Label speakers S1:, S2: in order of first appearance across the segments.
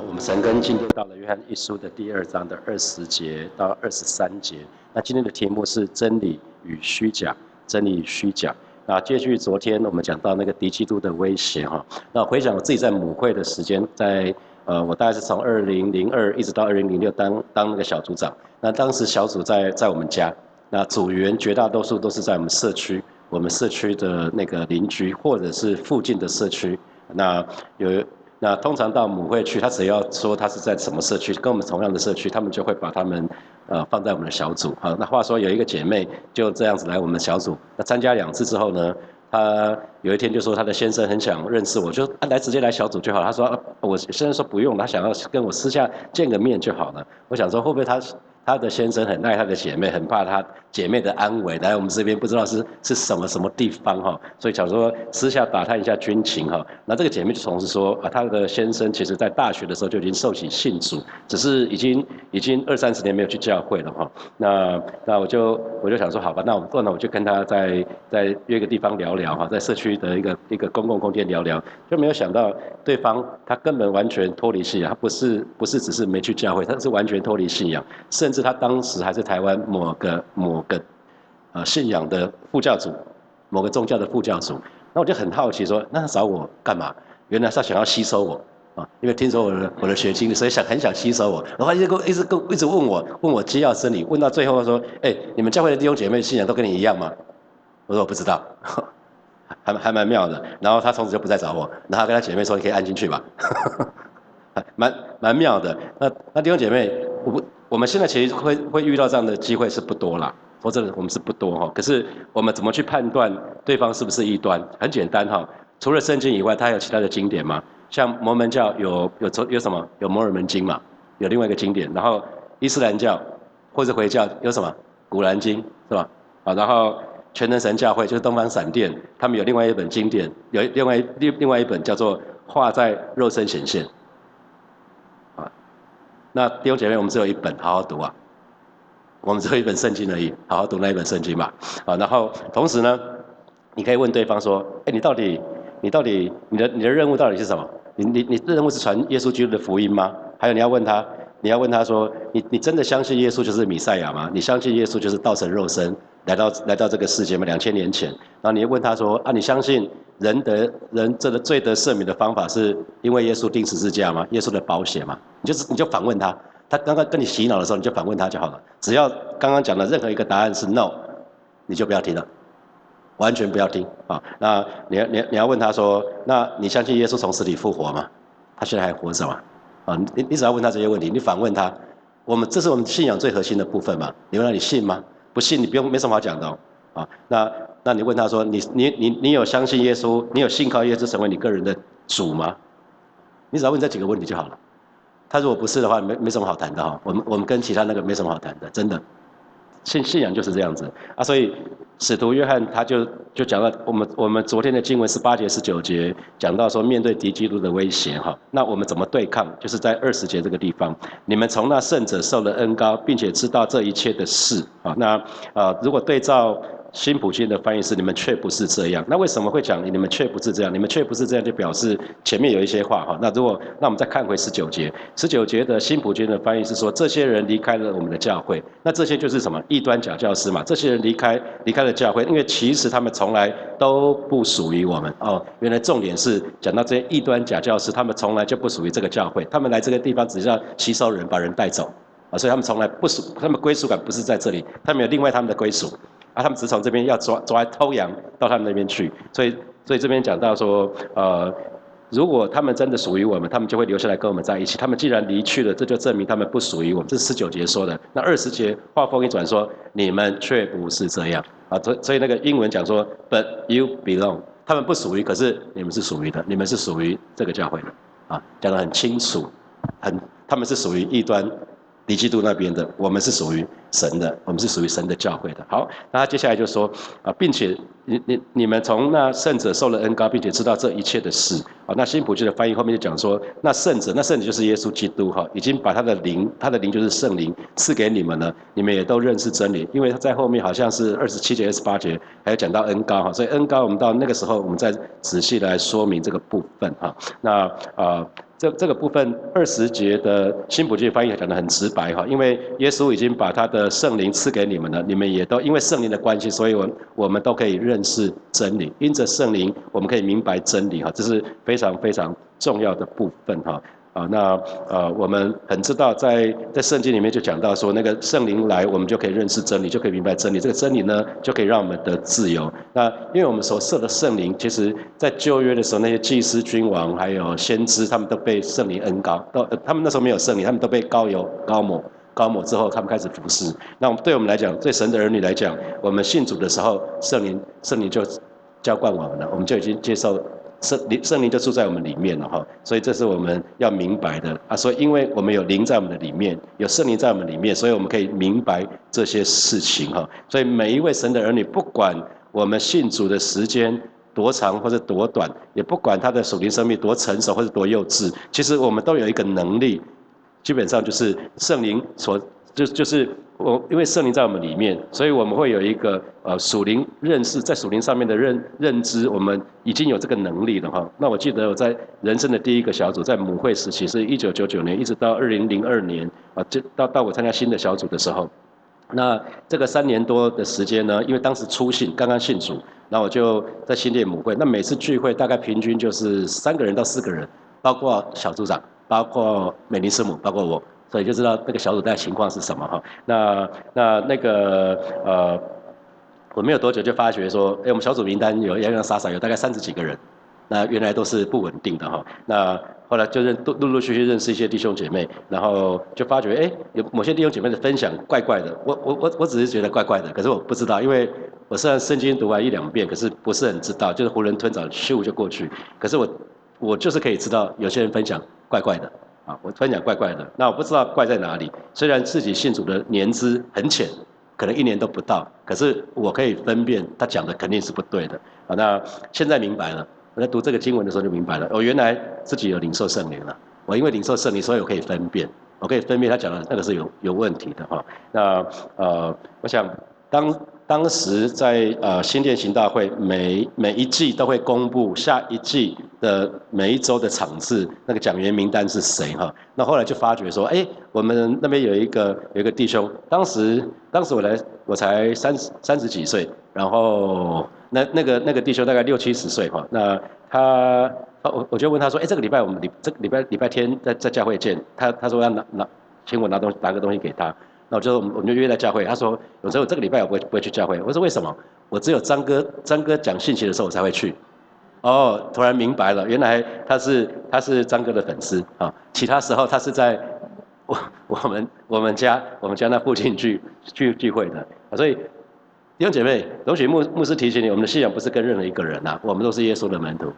S1: 我们神根今天到了约翰一书的第二章的二十节到二十三节。那今天的题目是真理与虚假，真理与虚假。那接续昨天我们讲到那个敌基督的威胁哈。那回想我自己在母会的时间，在呃，我大概是从二零零二一直到二零零六当当那个小组长。那当时小组在在我们家，那组员绝大多数都是在我们社区，我们社区的那个邻居或者是附近的社区。那有。那通常到母会去，他只要说他是在什么社区，跟我们同样的社区，他们就会把他们呃放在我们的小组。好，那话说有一个姐妹就这样子来我们小组，那参加两次之后呢，她有一天就说她的先生很想认识我，就来直接来小组就好。她说我先生说不用，他想要跟我私下见个面就好了。我想说会不会他？他的先生很爱他的姐妹，很怕他姐妹的安危。来我们这边不知道是是什么什么地方哈，所以想说私下打探一下军情哈。那这个姐妹就同时说啊，她的先生其实在大学的时候就已经受洗信主，只是已经已经二三十年没有去教会了哈。那那我就我就想说好吧，那我那我就跟他在在约个地方聊聊哈，在社区的一个一个公共空间聊聊，就没有想到对方他根本完全脱离信仰，他不是不是只是没去教会，他是完全脱离信仰，甚。是他当时还是台湾某个某个呃信仰的副教主，某个宗教的副教主，那我就很好奇说，那他找我干嘛？原来他想要吸收我啊，因为听说我的我的学经历，所以想很想吸收我，然后一直跟一直跟一直问我问我机要真理，问到最后说，哎，你们教会的弟兄姐妹信仰都跟你一样吗？我说我不知道，还还蛮妙的。然后他从此就不再找我，然后跟他姐妹说，你可以安进去吧，蛮蛮妙的。那那弟兄姐妹，我不。我们现在其实会会遇到这样的机会是不多啦，或者我们是不多哈。可是我们怎么去判断对方是不是异端？很简单哈，除了圣经以外，它还有其他的经典吗？像摩门教有有有什么？有摩尔门经嘛？有另外一个经典。然后伊斯兰教或者回教有什么？古兰经是吧？啊，然后全能神教会就是东方闪电，他们有另外一本经典，有另外另另外一本叫做画在肉身显现。那弟兄姐妹，我们只有一本，好好读啊！我们只有一本圣经而已，好好读那一本圣经吧。啊，然后同时呢，你可以问对方说：，哎，你到底，你到底，你的你的任务到底是什么？你你你的任务是传耶稣基督的福音吗？还有你要问他，你要问他说：，你你真的相信耶稣就是弥赛亚吗？你相信耶稣就是道成肉身来到来到这个世界吗？两千年前，然后你问他说：，啊，你相信人得人这个罪得赦免的方法是因为耶稣钉十字架吗？耶稣的保险吗？你就是你就反问他，他刚刚跟你洗脑的时候，你就反问他就好了。只要刚刚讲的任何一个答案是 no，你就不要听了，完全不要听啊。那你要你你要问他说，那你相信耶稣从死里复活吗？他现在还活着吗？啊，你你只要问他这些问题，你反问他，我们这是我们信仰最核心的部分嘛？你问他你信吗？不信你不用没什么好讲的哦。啊，那那你问他说，你你你你有相信耶稣？你有信靠耶稣成为你个人的主吗？你只要问这几个问题就好了。他如果不是的话，没没什么好谈的哈。我们我们跟其他那个没什么好谈的，真的。信信仰就是这样子啊，所以使徒约翰他就就讲到我们我们昨天的经文十八节十九节讲到说面对敌基督的威胁哈，那我们怎么对抗？就是在二十节这个地方，你们从那圣者受了恩高，并且知道这一切的事啊。那啊，如果对照。新普京的翻译是：你们却不是这样。那为什么会讲你们却不是这样？你们却不是这样，就表示前面有一些话哈。那如果那我们再看回十九节，十九节的新普京的翻译是说：这些人离开了我们的教会。那这些就是什么？异端假教师嘛。这些人离开离开了教会，因为其实他们从来都不属于我们哦。原来重点是讲到这些异端假教师，他们从来就不属于这个教会。他们来这个地方只是要吸收人，把人带走啊。所以他们从来不属，他们归属感不是在这里，他们有另外他们的归属。啊，他们只从这边要抓抓偷羊到他们那边去，所以所以这边讲到说，呃，如果他们真的属于我们，他们就会留下来跟我们在一起。他们既然离去了，这就证明他们不属于我们。这是十九节说的。那二十节话锋一转说，你们却不是这样啊。所所以那个英文讲说，But you belong，他们不属于，可是你们是属于的，你们是属于这个教会的啊，讲得很清楚，很他们是属于异端。李基督那边的，我们是属于神的，我们是属于神的教会的。好，那他接下来就说啊，并且你你你们从那圣者受了恩高，并且知道这一切的事啊。那新普京的翻译后面就讲说，那圣者，那圣者就是耶稣基督哈，已经把他的灵，他的灵就是圣灵赐给你们了，你们也都认识真理。因为他在后面好像是二十七节、二十八节，还有讲到恩高哈，所以恩高我们到那个时候，我们再仔细来说明这个部分哈。那啊。这这个部分二十节的新普京翻译讲得很直白哈，因为耶稣已经把他的圣灵赐给你们了，你们也都因为圣灵的关系，所以我我们都可以认识真理，因着圣灵我们可以明白真理哈，这是非常非常重要的部分哈。啊，那呃，我们很知道，在在圣经里面就讲到说，那个圣灵来，我们就可以认识真理，就可以明白真理。这个真理呢，就可以让我们得自由。那因为我们所设的圣灵，其实在旧约的时候，那些祭司、君王还有先知，他们都被圣灵恩高，都他们那时候没有圣灵，他们都被高油高抹，高抹之后，他们开始服侍。那我们对我们来讲，对神的儿女来讲，我们信主的时候，圣灵圣灵就浇灌我们了，我们就已经接受。圣灵圣灵就住在我们里面了哈，所以这是我们要明白的啊。所以因为我们有灵在我们的里面，有圣灵在我们里面，所以我们可以明白这些事情哈。所以每一位神的儿女，不管我们信主的时间多长或者多短，也不管他的属灵生命多成熟或者多幼稚，其实我们都有一个能力，基本上就是圣灵所就就是。我因为圣灵在我们里面，所以我们会有一个呃属灵认识，在属灵上面的认认知，我们已经有这个能力了哈。那我记得我在人生的第一个小组，在母会时期，是一九九九年，一直到二零零二年啊，就到到我参加新的小组的时候，那这个三年多的时间呢，因为当时初信，刚刚信主，那我就在新店母会，那每次聚会大概平均就是三个人到四个人，包括小组长，包括美尼师母，包括我。所以就知道那个小组带情况是什么哈。那那那个呃，我没有多久就发觉说，哎，我们小组名单有洋洋洒洒有大概三十几个人，那原来都是不稳定的哈。那后来就认陆陆陆续续认识一些弟兄姐妹，然后就发觉，哎，有某些弟兄姐妹的分享怪怪的。我我我我只是觉得怪怪的，可是我不知道，因为我虽然圣经读完一两遍，可是不是很知道，就是囫囵吞枣咻就过去。可是我我就是可以知道，有些人分享怪怪的。啊，我突然讲怪怪的，那我不知道怪在哪里。虽然自己信主的年资很浅，可能一年都不到，可是我可以分辨他讲的肯定是不对的。啊，那现在明白了，我在读这个经文的时候就明白了。我原来自己有领受圣灵了，我因为领受圣灵，所以我可以分辨，我可以分辨他讲的那个是有有问题的哈。那呃，我想当。当时在呃新店行大会，每每一季都会公布下一季的每一周的场次，那个讲员名单是谁哈？那后来就发觉说，哎，我们那边有一个有一个弟兄，当时当时我来我才三十三十几岁，然后那那个那个弟兄大概六七十岁哈，那他我我就问他说，哎，这个礼拜我们礼这个礼拜礼拜天在在教会见，他他说要拿拿请我拿东西拿个东西给他。那我就我们就约在教会，他说有时候这个礼拜我不会不会去教会。我说为什么？我只有张哥张哥讲信息的时候我才会去。哦，突然明白了，原来他是他是张哥的粉丝啊。其他时候他是在我我们我们家我们家那附近聚聚聚会的。所以弟兄姐妹，容许牧牧师提醒你，我们的信仰不是跟任何一个人呐，我们都是耶稣的门徒，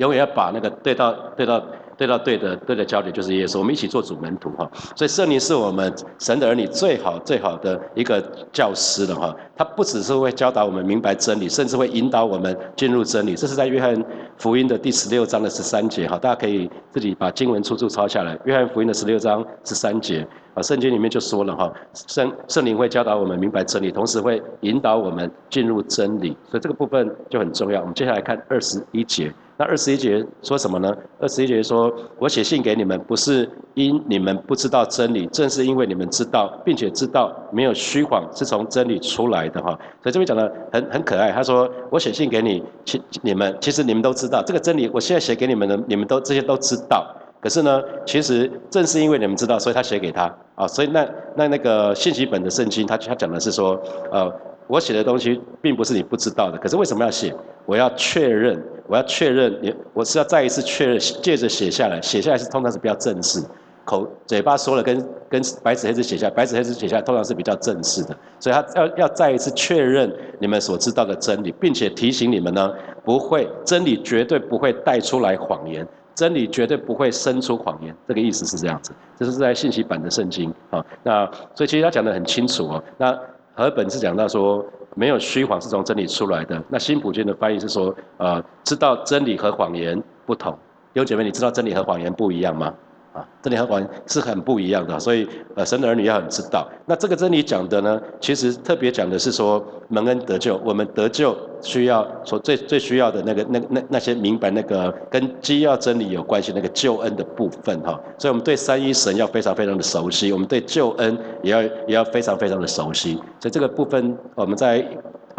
S1: 永远要把那个对到对到。对到对的对的焦点就是耶稣，我们一起做主门徒哈。所以圣灵是我们神的儿女最好最好的一个教师了哈。他不只是会教导我们明白真理，甚至会引导我们进入真理。这是在约翰福音的第十六章的十三节哈，大家可以自己把经文出处抄下来。约翰福音的十六章十三节啊，圣经里面就说了哈，圣圣灵会教导我们明白真理，同时会引导我们进入真理。所以这个部分就很重要。我们接下来看二十一节。那二十一节说什么呢？二十一节说：“我写信给你们，不是因你们不知道真理，正是因为你们知道，并且知道没有虚谎是从真理出来的。”哈，所以这边讲的很很可爱。他说：“我写信给你，其你们其实你们都知道这个真理。我现在写给你们的，你们都这些都知道。可是呢，其实正是因为你们知道，所以他写给他啊。所以那那那个信息本的圣经，他他讲的是说，呃。”我写的东西并不是你不知道的，可是为什么要写？我要确认，我要确认你，我是要再一次确认，借着写下来，写下来是通常是比较正式，口嘴巴说了跟跟白纸黑字写下，白纸黑字写下来通常是比较正式的，所以他要要再一次确认你们所知道的真理，并且提醒你们呢，不会真理绝对不会带出来谎言，真理绝对不会生出谎言，这个意思是这样子，这是在信息版的圣经啊，那所以其实他讲的很清楚哦，那。和本是讲到说，没有虚谎是从真理出来的。那新普京的翻译是说，呃，知道真理和谎言不同。有姐妹，你知道真理和谎言不一样吗？啊，真理和谎言是很不一样的，所以呃，神的儿女要很知道。那这个真理讲的呢，其实特别讲的是说蒙恩得救，我们得救需要所最最需要的那个那那那些明白那个跟基要真理有关系那个救恩的部分哈。所以我们对三一神要非常非常的熟悉，我们对救恩也要也要非常非常的熟悉。所以这个部分我们在。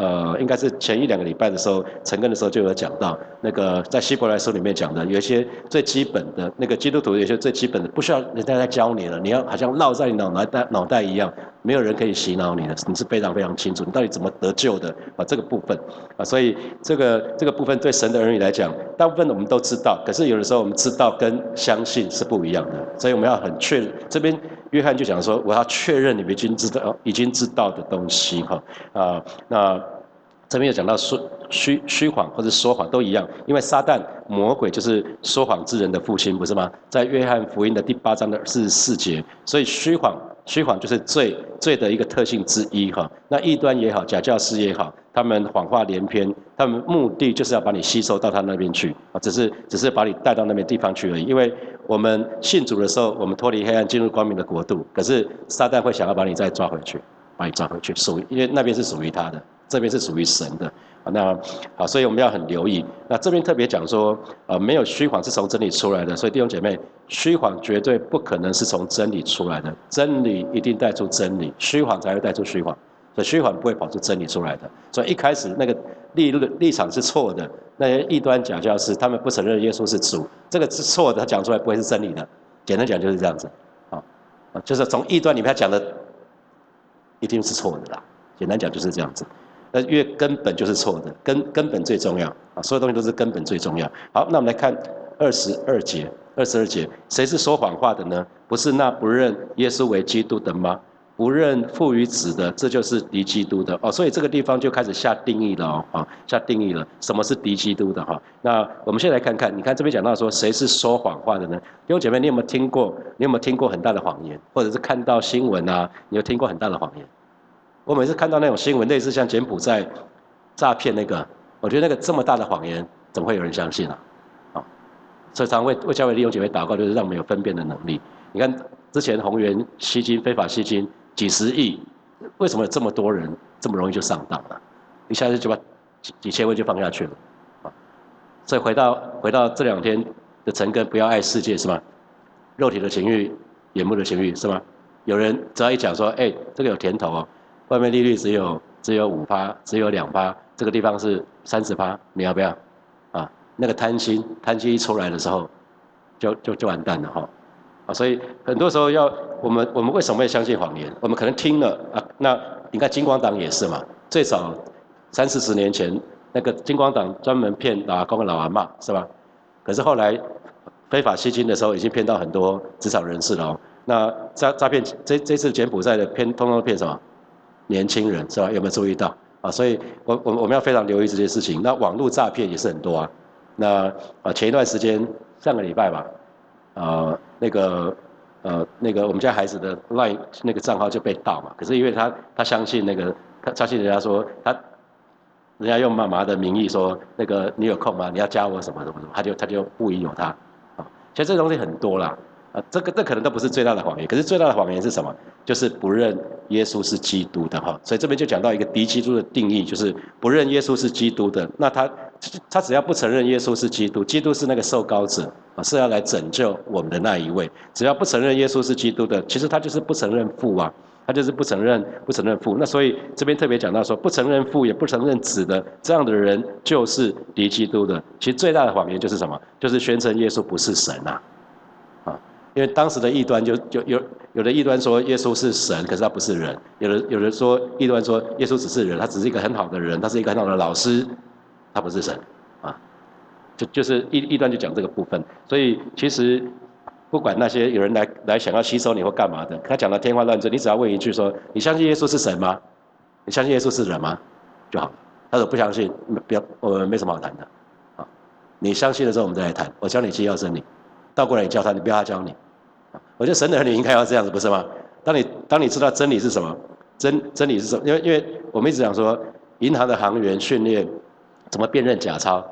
S1: 呃，应该是前一两个礼拜的时候，陈根的时候就有讲到，那个在希伯来书里面讲的，有一些最基本的那个基督徒，有些最基本的不需要人家来教你了，你要好像烙在你脑袋脑袋一样，没有人可以洗脑你的，你是非常非常清楚，你到底怎么得救的啊？这个部分啊，所以这个这个部分对神的儿女来讲，大部分我们都知道，可是有的时候我们知道跟相信是不一样的，所以我们要很确这边约翰就讲说，我要确认你们已经知道已经知道的东西哈啊那。这边有讲到说虚虚谎或者说谎都一样，因为撒旦魔鬼就是说谎之人的父亲，不是吗？在约翰福音的第八章的四十四节，所以虚谎虚谎就是罪罪的一个特性之一哈。那异端也好，假教师也好，他们谎话连篇，他们目的就是要把你吸收到他那边去啊，只是只是把你带到那边地方去而已。因为我们信主的时候，我们脱离黑暗进入光明的国度，可是撒旦会想要把你再抓回去，把你抓回去，属因为那边是属于他的。这边是属于神的啊，那好，所以我们要很留意。那这边特别讲说，呃，没有虚谎是从真理出来的，所以弟兄姐妹，虚谎绝对不可能是从真理出来的，真理一定带出真理，虚谎才会带出虚谎，所以虚谎不会跑出真理出来的。所以一开始那个立立场是错的，那些异端假教师，他们不承认耶稣是主，这个是错的，他讲出来不会是真理的。简单讲就是这样子，啊，就是从异端里面他讲的一定是错的啦。简单讲就是这样子。那因为根本就是错的，根根本最重要啊，所有东西都是根本最重要。好，那我们来看二十二节，二十二节，谁是说谎话的呢？不是那不认耶稣为基督的吗？不认父与子的，这就是敌基督的哦。所以这个地方就开始下定义了哦，啊，下定义了，什么是敌基督的哈？那我们先来看看，你看这边讲到说谁是说谎话的呢？弟兄姐妹，你有没有听过？你有没有听过很大的谎言？或者是看到新闻啊？你有听过很大的谎言？我每次看到那种新闻，类似像柬埔寨诈骗那个，我觉得那个这么大的谎言，怎么会有人相信啊？啊，所以常为为教会利用姐妹祷告，就是让我们有分辨的能力。你看之前宏源吸金非法吸金几十亿，为什么有这么多人这么容易就上当了？一下子就把几几千万就放下去了，啊，所以回到回到这两天的陈根，不要爱世界是吗？肉体的情欲、眼目的情欲是吗？有人只要一讲说，哎，这个有甜头哦。外面利率只有只有五趴，只有两趴，这个地方是三十趴，你要不要？啊，那个贪心，贪心一出来的时候，就就就完蛋了哈。啊，所以很多时候要我们我们为什么会相信谎言？我们可能听了啊，那你看金光党也是嘛，最早三四十年前那个金光党专门骗老阿公老阿妈是吧？可是后来非法吸金的时候，已经骗到很多职场人士了哦。那诈诈骗这这次柬埔寨的骗，通通骗什么？年轻人是吧？有没有注意到啊？所以，我我我们要非常留意这些事情。那网络诈骗也是很多啊。那啊，前一段时间，上个礼拜吧，呃，那个呃，那个我们家孩子的 LINE 那个账号就被盗嘛。可是因为他他相信那个他相信人家说他，人家用妈妈的名义说那个你有空吗？你要加我什么什么什么，他就他就不疑有他啊。其实这东西很多啦。啊，这个这可能都不是最大的谎言，可是最大的谎言是什么？就是不认耶稣是基督的哈。所以这边就讲到一个敌基督的定义，就是不认耶稣是基督的。那他他只要不承认耶稣是基督，基督是那个受膏者啊，是要来拯救我们的那一位。只要不承认耶稣是基督的，其实他就是不承认父啊，他就是不承认不承认父。那所以这边特别讲到说，不承认父也不承认子的这样的人，就是敌基督的。其实最大的谎言就是什么？就是宣称耶稣不是神啊。因为当时的异端就就有有的异端说耶稣是神，可是他不是人；有的有人说异端说耶稣只是人，他只是一个很好的人，他是一个很好的老师，他不是神啊。就就是异异端就讲这个部分，所以其实不管那些有人来来想要吸收你或干嘛的，他讲的天花乱坠，你只要问一句说：你相信耶稣是神吗？你相信耶稣是人吗？就好。他说不相信，不要，我们没什么好谈的啊。你相信的时候，我们再来谈。我教你七要真理。倒过来你教他，你不要他教你。我觉得神的儿女应该要这样子，不是吗？当你当你知道真理是什么，真真理是什么？因为因为我们一直讲说，银行的行员训练怎么辨认假钞，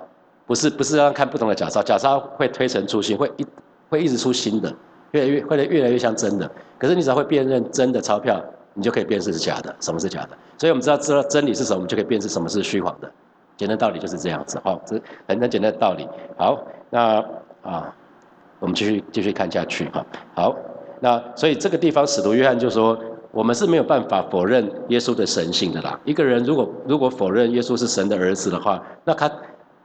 S1: 不是不是让看不同的假钞，假钞会推陈出新，会一会一直出新的。越来越会越来越像真的。可是你只要会辨认真的钞票，你就可以辨识是假的，什么是假的。所以我们知道知道真理是什么，我们就可以辨识什么是虚谎的。简单道理就是这样子，好，这很很简单的道理。好，那啊，我们继续继续看下去哈。好，那所以这个地方使徒约翰就说，我们是没有办法否认耶稣的神性的啦。一个人如果如果否认耶稣是神的儿子的话，那他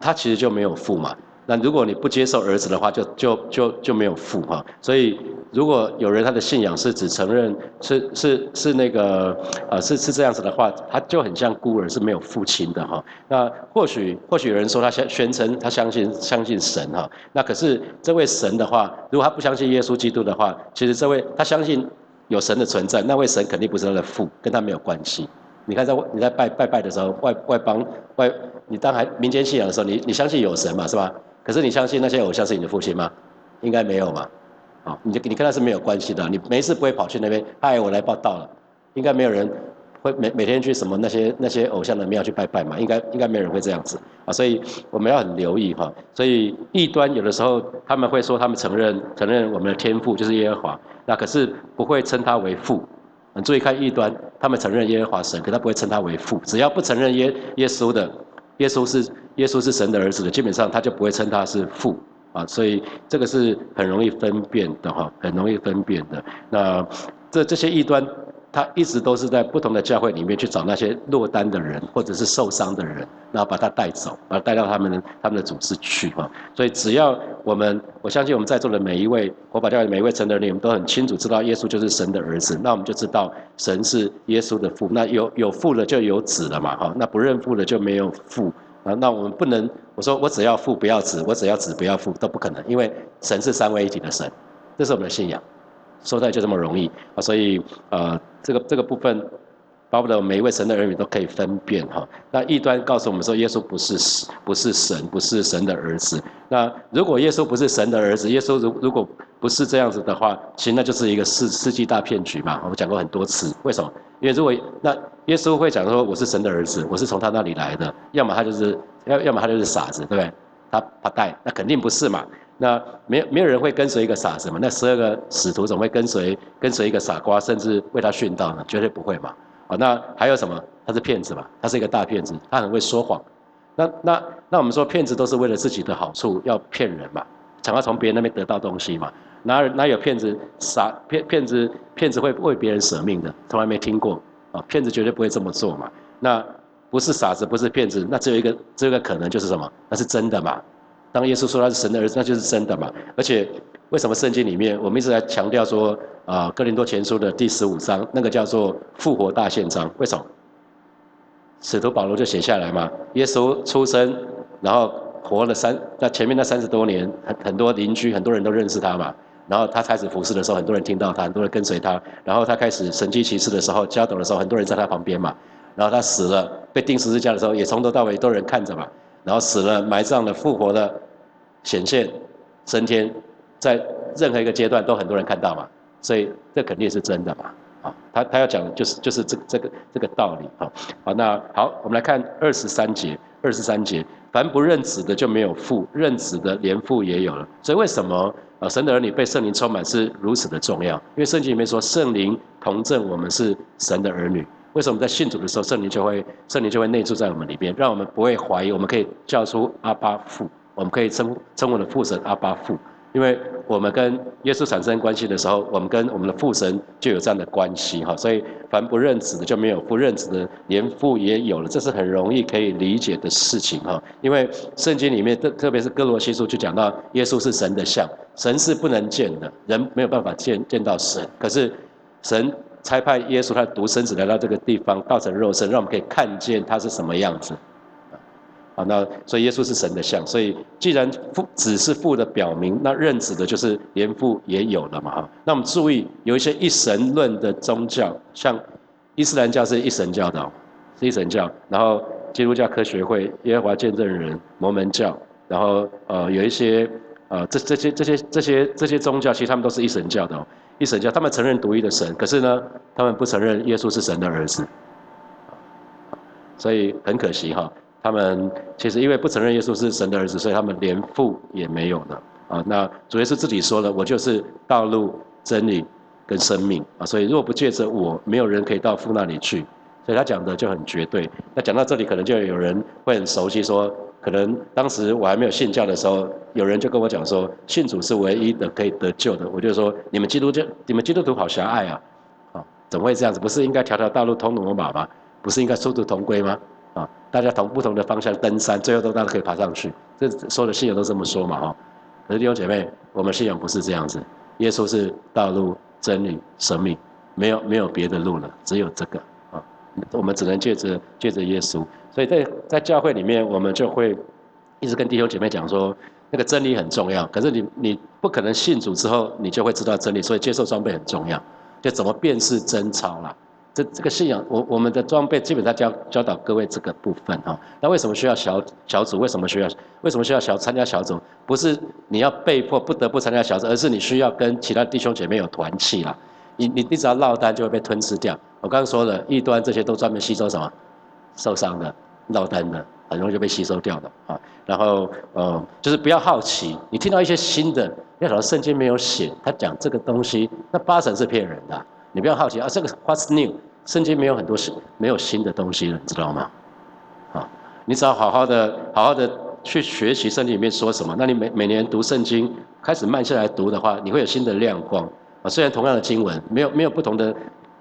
S1: 他其实就没有父嘛。那如果你不接受儿子的话，就就就就没有父哈。所以。如果有人他的信仰是只承认是是是那个呃是是这样子的话，他就很像孤儿是没有父亲的哈。那或许或许有人说他宣宣称他相信相信神哈。那可是这位神的话，如果他不相信耶稣基督的话，其实这位他相信有神的存在，那位神肯定不是他的父，跟他没有关系。你看在你在拜拜拜的时候，外外邦外你当还民间信仰的时候，你你相信有神嘛是吧？可是你相信那些偶像是你的父亲吗？应该没有嘛。啊，你就你跟他是没有关系的，你没事不会跑去那边，嗨，我来报道了，应该没有人会每每天去什么那些那些偶像的庙去拜拜嘛，应该应该没有人会这样子。啊，所以我们要很留意哈，所以异端有的时候他们会说他们承认承认我们的天赋就是耶和华，那可是不会称他为父，你注意看异端，他们承认耶和华神，可他不会称他为父，只要不承认耶耶稣的，耶稣是耶稣是神的儿子的，基本上他就不会称他是父。啊，所以这个是很容易分辨的哈，很容易分辨的。那这这些异端，他一直都是在不同的教会里面去找那些落单的人，或者是受伤的人，然后把他带走，把他带到他们他们的组织去哈。所以只要我们，我相信我们在座的每一位火把教会每一位成人，你们都很清楚知道耶稣就是神的儿子，那我们就知道神是耶稣的父。那有有父了就有子了嘛哈，那不认父了就没有父。啊，那我们不能，我说我只要父不要子，我只要子不要父都不可能，因为神是三位一体的神，这是我们的信仰，说出来就这么容易啊，所以呃，这个这个部分。巴不得每一位神的儿女都可以分辨哈。那异端告诉我们说，耶稣不是不是神，不是神的儿子。那如果耶稣不是神的儿子，耶稣如如果不是这样子的话，其实那就是一个世世纪大骗局嘛。我们讲过很多次，为什么？因为如果那耶稣会讲说我是神的儿子，我是从他那里来的，要么他就是要要么他就是傻子，对不对？他他带，那肯定不是嘛。那没有没有人会跟随一个傻子嘛？那十二个使徒怎么会跟随跟随一个傻瓜，甚至为他殉道呢？绝对不会嘛。啊，那还有什么？他是骗子嘛？他是一个大骗子，他很会说谎。那那那我们说骗子都是为了自己的好处要骗人嘛，想要从别人那边得到东西嘛。哪哪有骗子傻骗骗子骗子会为别人舍命的？从来没听过啊！骗子绝对不会这么做嘛。那不是傻子，不是骗子，那只有一个只有一个可能就是什么？那是真的嘛？当耶稣说他是神的儿子，那就是真的嘛？而且为什么圣经里面我们一直在强调说？啊，哥林多前书的第十五章，那个叫做复活大宪章。为什么？使徒保罗就写下来嘛。耶稣出生，然后活了三，那前面那三十多年，很很多邻居，很多人都认识他嘛。然后他开始服侍的时候，很多人听到他，很多人跟随他。然后他开始神迹奇事的时候，教导的时候，很多人在他旁边嘛。然后他死了，被钉十字架的时候，也从头到尾都有人看着嘛。然后死了，埋葬了，复活了，显现升天，在任何一个阶段都很多人看到嘛。所以这肯定是真的嘛？啊，他他要讲的就是就是这这个这个道理啊。好，那好，我们来看二十三节，二十三节，凡不认子的就没有父，认子的连父也有了。所以为什么呃神的儿女被圣灵充满是如此的重要？因为圣经里面说圣灵同证我们是神的儿女。为什么在信主的时候圣灵就会圣灵就会内住在我们里面，让我们不会怀疑，我们可以叫出阿巴父，我们可以称称我的父神阿巴父。因为我们跟耶稣产生关系的时候，我们跟我们的父神就有这样的关系哈，所以凡不认子的就没有不认子的，连父也有了，这是很容易可以理解的事情哈。因为圣经里面特特别是哥罗西书就讲到耶稣是神的像，神是不能见的，人没有办法见见到神，可是神差派耶稣他独生子来到这个地方，道成肉身，让我们可以看见他是什么样子。啊，那所以耶稣是神的像，所以既然父子是父的表明，那认子的就是连父也有了嘛哈。那我们注意，有一些一神论的宗教，像伊斯兰教是一神教的，是一神教。然后基督教科学会、耶和华见证人、摩门教，然后呃有一些呃这这些这些这些这些宗教，其实他们都是一神教的，一神教，他们承认独一的神，可是呢，他们不承认耶稣是神的儿子，所以很可惜哈。他们其实因为不承认耶稣是神的儿子，所以他们连父也没有了。啊，那主耶稣自己说了，我就是道路、真理跟生命啊，所以若不借着我，没有人可以到父那里去。所以他讲的就很绝对。那讲到这里，可能就有人会很熟悉，说可能当时我还没有信教的时候，有人就跟我讲说，信主是唯一的可以得救的。我就说，你们基督教、你们基督徒好狭隘啊！啊，怎么会这样子？不是应该条条大路通罗马吗？不是应该殊途同归吗？啊，大家从不同的方向登山，最后都大家可以爬上去。这所有的信仰都这么说嘛？哈。可是弟兄姐妹，我们信仰不是这样子。耶稣是道路、真理、生命，没有没有别的路了，只有这个啊。我们只能借着借着耶稣。所以在在教会里面，我们就会一直跟弟兄姐妹讲说，那个真理很重要。可是你你不可能信主之后，你就会知道真理。所以接受装备很重要，就怎么辨识真钞啦。这这个信仰，我我们的装备基本上教教导各位这个部分哈。那为什么需要小小组？为什么需要为什么需要小参加小组？不是你要被迫不得不参加小组，而是你需要跟其他弟兄姐妹有团契啦。你你你只要落单就会被吞噬掉。我刚刚说了，异端这些都专门吸收什么？受伤的、落单的，很容易就被吸收掉的啊。然后呃，就是不要好奇，你听到一些新的，要晓得圣经没有写，他讲这个东西，那八成是骗人的。你不要好奇啊，这个 What's new？圣经没有很多新，没有新的东西了，你知道吗？啊，你只要好好的、好好的去学习圣经里面说什么。那你每每年读圣经，开始慢下来读的话，你会有新的亮光啊。虽然同样的经文，没有没有不同的，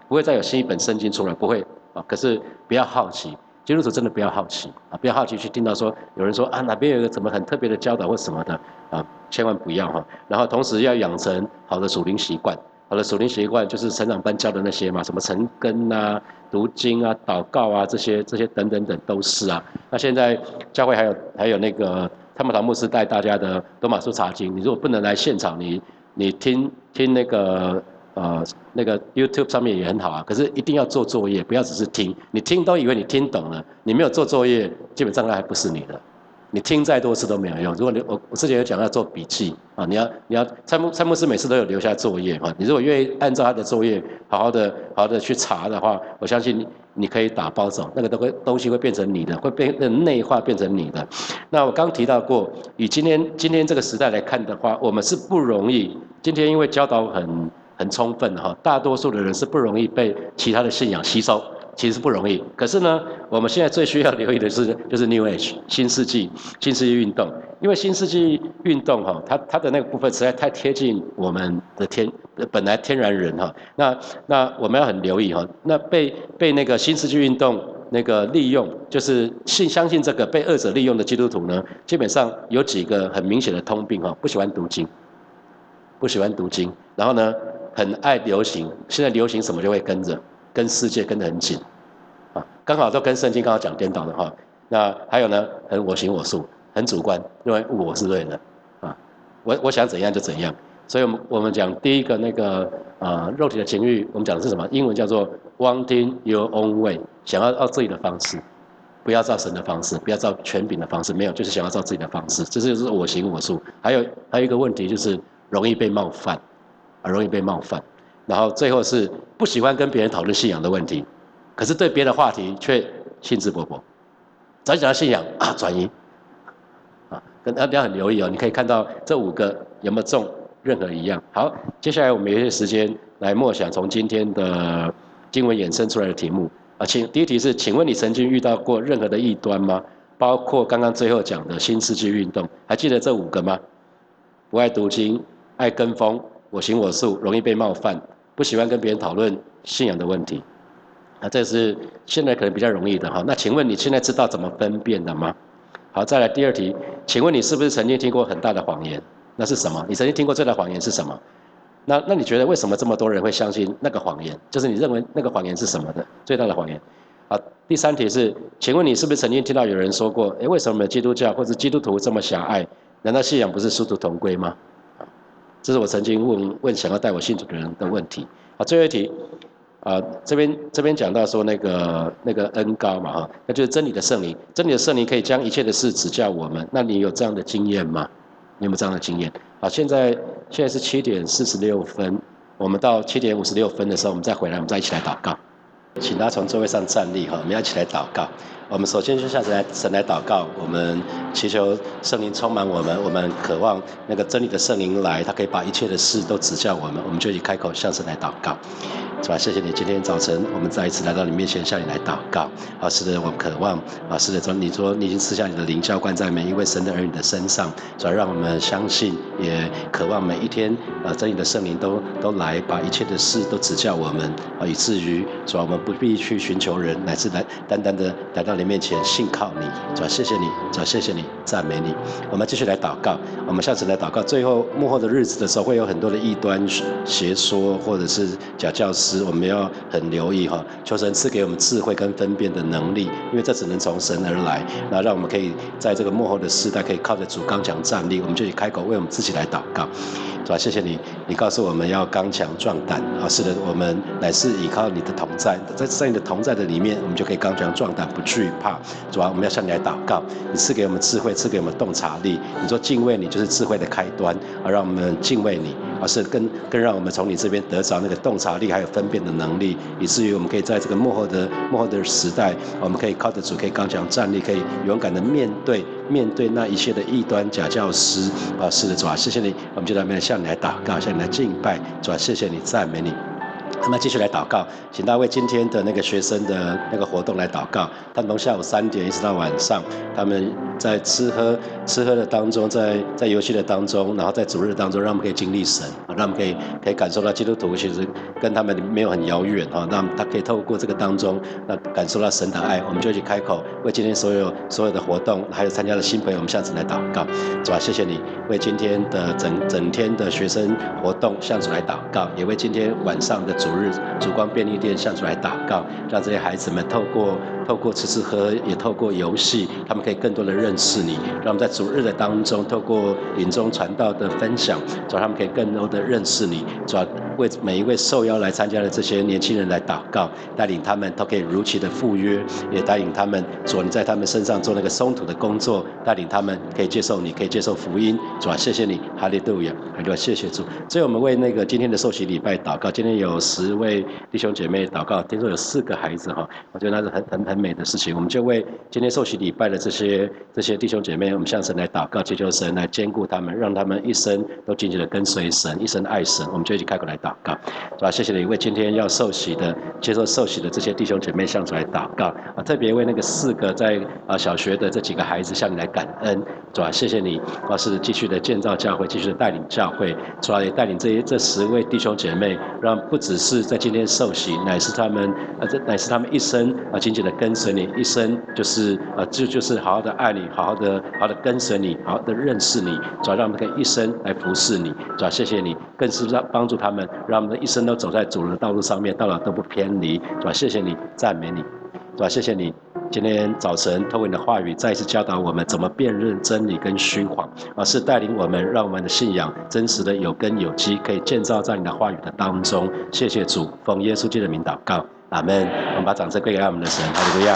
S1: 不会再有新一本圣经出来，不会啊。可是不要好奇，基督徒真的不要好奇啊，不要好奇去听到说有人说啊哪边有一个怎么很特别的教导或什么的啊，千万不要哈。然后同时要养成好的属灵习惯。好的，属灵习惯就是成长班教的那些嘛，什么晨更啊、读经啊、祷告啊，这些、这些等等等都是啊。那现在教会还有还有那个他们堂牧师带大家的多马书查经，你如果不能来现场，你你听听那个呃那个 YouTube 上面也很好啊。可是一定要做作业，不要只是听，你听都以为你听懂了，你没有做作业，基本上那还不是你的。你听再多次都没有用。如果你我我之前有讲要做笔记啊，你要你要蔡牧蔡牧师每次都有留下作业啊。你如果愿意按照他的作业好好的好好的去查的话，我相信你可以打包走，那个都会东西会变成你的，会变内化变成你的。那我刚提到过，以今天今天这个时代来看的话，我们是不容易。今天因为教导很很充分哈，大多数的人是不容易被其他的信仰吸收。其实不容易，可是呢，我们现在最需要留意的是，就是 New Age 新世纪新世纪运动，因为新世纪运动哈，它它的那个部分实在太贴近我们的天本来天然人哈，那那我们要很留意哈，那被被那个新世纪运动那个利用，就是信相信这个被恶者利用的基督徒呢，基本上有几个很明显的通病哈，不喜欢读经，不喜欢读经，然后呢，很爱流行，现在流行什么就会跟着。跟世界跟得很紧，啊，刚好都跟圣经刚好讲颠倒的话。那还有呢，很我行我素，很主观，认为我是对的，啊，我我想怎样就怎样。所以，我们我们讲第一个那个啊，肉体的情欲，我们讲的是什么？英文叫做 wanting your own way，想要照自己的方式，不要照神的方式，不要照权柄的方式，没有，就是想要照自己的方式，这就是我行我素。还有还有一个问题就是容易被冒犯，啊，容易被冒犯。然后最后是不喜欢跟别人讨论信仰的问题，可是对别的话题却兴致勃勃。只要讲到信仰 啊，转移，啊，跟大家很留意哦。你可以看到这五个有没有中任何一样。好，接下来我们有些时间来默想从今天的经文衍生出来的题目啊，请第一题是，请问你曾经遇到过任何的异端吗？包括刚刚最后讲的新世纪运动，还记得这五个吗？不爱读经，爱跟风，我行我素，容易被冒犯。不喜欢跟别人讨论信仰的问题，那，这是现在可能比较容易的哈。那请问你现在知道怎么分辨的吗？好，再来第二题，请问你是不是曾经听过很大的谎言？那是什么？你曾经听过最大的谎言是什么？那那你觉得为什么这么多人会相信那个谎言？就是你认为那个谎言是什么的最大的谎言？好，第三题是，请问你是不是曾经听到有人说过，诶，为什么基督教或者基督徒这么狭隘？难道信仰不是殊途同归吗？这是我曾经问问想要带我信主的人的问题。好，最后一题，啊，这边这边讲到说那个那个恩高嘛哈，那就是真理的圣灵，真理的圣灵可以将一切的事指教我们。那你有这样的经验吗？你有没有这样的经验？好，现在现在是七点四十六分，我们到七点五十六分的时候，我们再回来，我们再一起来祷告。请大家从座位上站立哈，我们要一起来祷告。我们首先就向神来神来祷告，我们祈求圣灵充满我们，我们渴望那个真理的圣灵来，他可以把一切的事都指教我们，我们就以开口向神来祷告。是吧？谢谢你，今天早晨我们再一次来到你面前，向你来祷告。啊，是的，我们渴望啊，是的，说你说你已经赐下你的灵教灌在每一位神的儿女的身上，主要让我们相信，也渴望每一天啊，真理的圣灵都都来，把一切的事都指教我们啊，以至于主啊我们不必去寻求人，乃至来单单的来到你面前信靠你。主啊谢谢你，主要谢谢你，赞美你。我们继续来祷告，我们下次来祷告。最后幕后的日子的时候，会有很多的异端邪说或者是假教师。我们要很留意哈，求神赐给我们智慧跟分辨的能力，因为这只能从神而来。那让我们可以在这个幕后的时代，可以靠着主刚强站立，我们就以开口为我们自己来祷告。是吧？谢谢你，你告诉我们要刚强壮胆啊！是的，我们乃是依靠你的同在，在在你的同在的里面，我们就可以刚强壮胆，不惧怕。主啊，我们要向你来祷告，你赐给我们智慧，赐给我们洞察力。你说敬畏你就是智慧的开端，啊，让我们敬畏你，而是更更让我们从你这边得着那个洞察力，还有分辨的能力，以至于我们可以在这个幕后的幕后的时代，我们可以靠得住，可以刚强站立，可以勇敢的面对。面对那一切的异端假教师，啊，是的，主啊，谢谢你，我们就在面向你来祷告，向你来敬拜，主啊，谢谢你，赞美你。那么继续来祷告，请大家为今天的那个学生的那个活动来祷告。他们从下午三点一直到晚上，他们在吃喝吃喝的当中，在在游戏的当中，然后在主日当中，让我们可以经历神，让我们可以可以感受到基督徒其实跟他们没有很遥远哈。那他可以透过这个当中，那感受到神的爱。我们就去开口为今天所有所有的活动，还有参加的新朋友，我们下次来祷告，是吧？谢谢你为今天的整整天的学生活动向主来祷告，也为今天晚上的主。日烛光便利店向主来祷告，让这些孩子们透过透过吃吃喝喝，也透过游戏，他们可以更多的认识你。让我们在主日的当中，透过领中传道的分享，主要他们可以更多的认识你。主要为每一位受邀来参加的这些年轻人来祷告，带领他们都可以如期的赴约，也带领他们主你在他们身上做那个松土的工作，带领他们可以接受你，可以接受福音。主啊，谢谢你，哈利路亚，哈利路亚，谢谢主。所以我们为那个今天的受洗礼拜祷告，今天有十位弟兄姐妹祷告，听说有四个孩子哈，我觉得那是很很很很美的事情。我们就为今天受洗礼拜的这些这些弟兄姐妹，我们向神来祷告，祈求神来兼顾他们，让他们一生都紧紧的跟随神，一生爱神。我们就一起开口来祷告，是吧？谢谢你为今天要受洗的、接受受洗的这些弟兄姐妹向主来祷告啊！特别为那个四个在啊小学的这几个孩子向你来感恩，主啊？谢谢你，啊是继续的建造教会，继续的带领教会，主啊？也带领这些这十位弟兄姐妹，让不只是在今天受洗，乃是他们啊这乃是他们一生啊紧紧的跟随你，一生就是啊就就是好好的爱你，好好的好好的跟随你，好好的认识你，主要让他们可以一生来服侍你，主要谢谢你，更是让帮助他们。让我们的一生都走在主人的道路上面，到了都不偏离，是吧？谢谢你，赞美你，是吧？谢谢你，今天早晨透过你的话语，再一次教导我们怎么辨认真理跟虚谎，而是带领我们，让我们的信仰真实的有根有基，可以建造在你的话语的当中。谢谢主，奉耶稣基督的名祷告，阿门。我们把掌声归给我们的神，哈利路亚。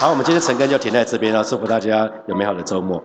S1: 好，我们今天晨更就停在这边了，祝福大家有美好的周末。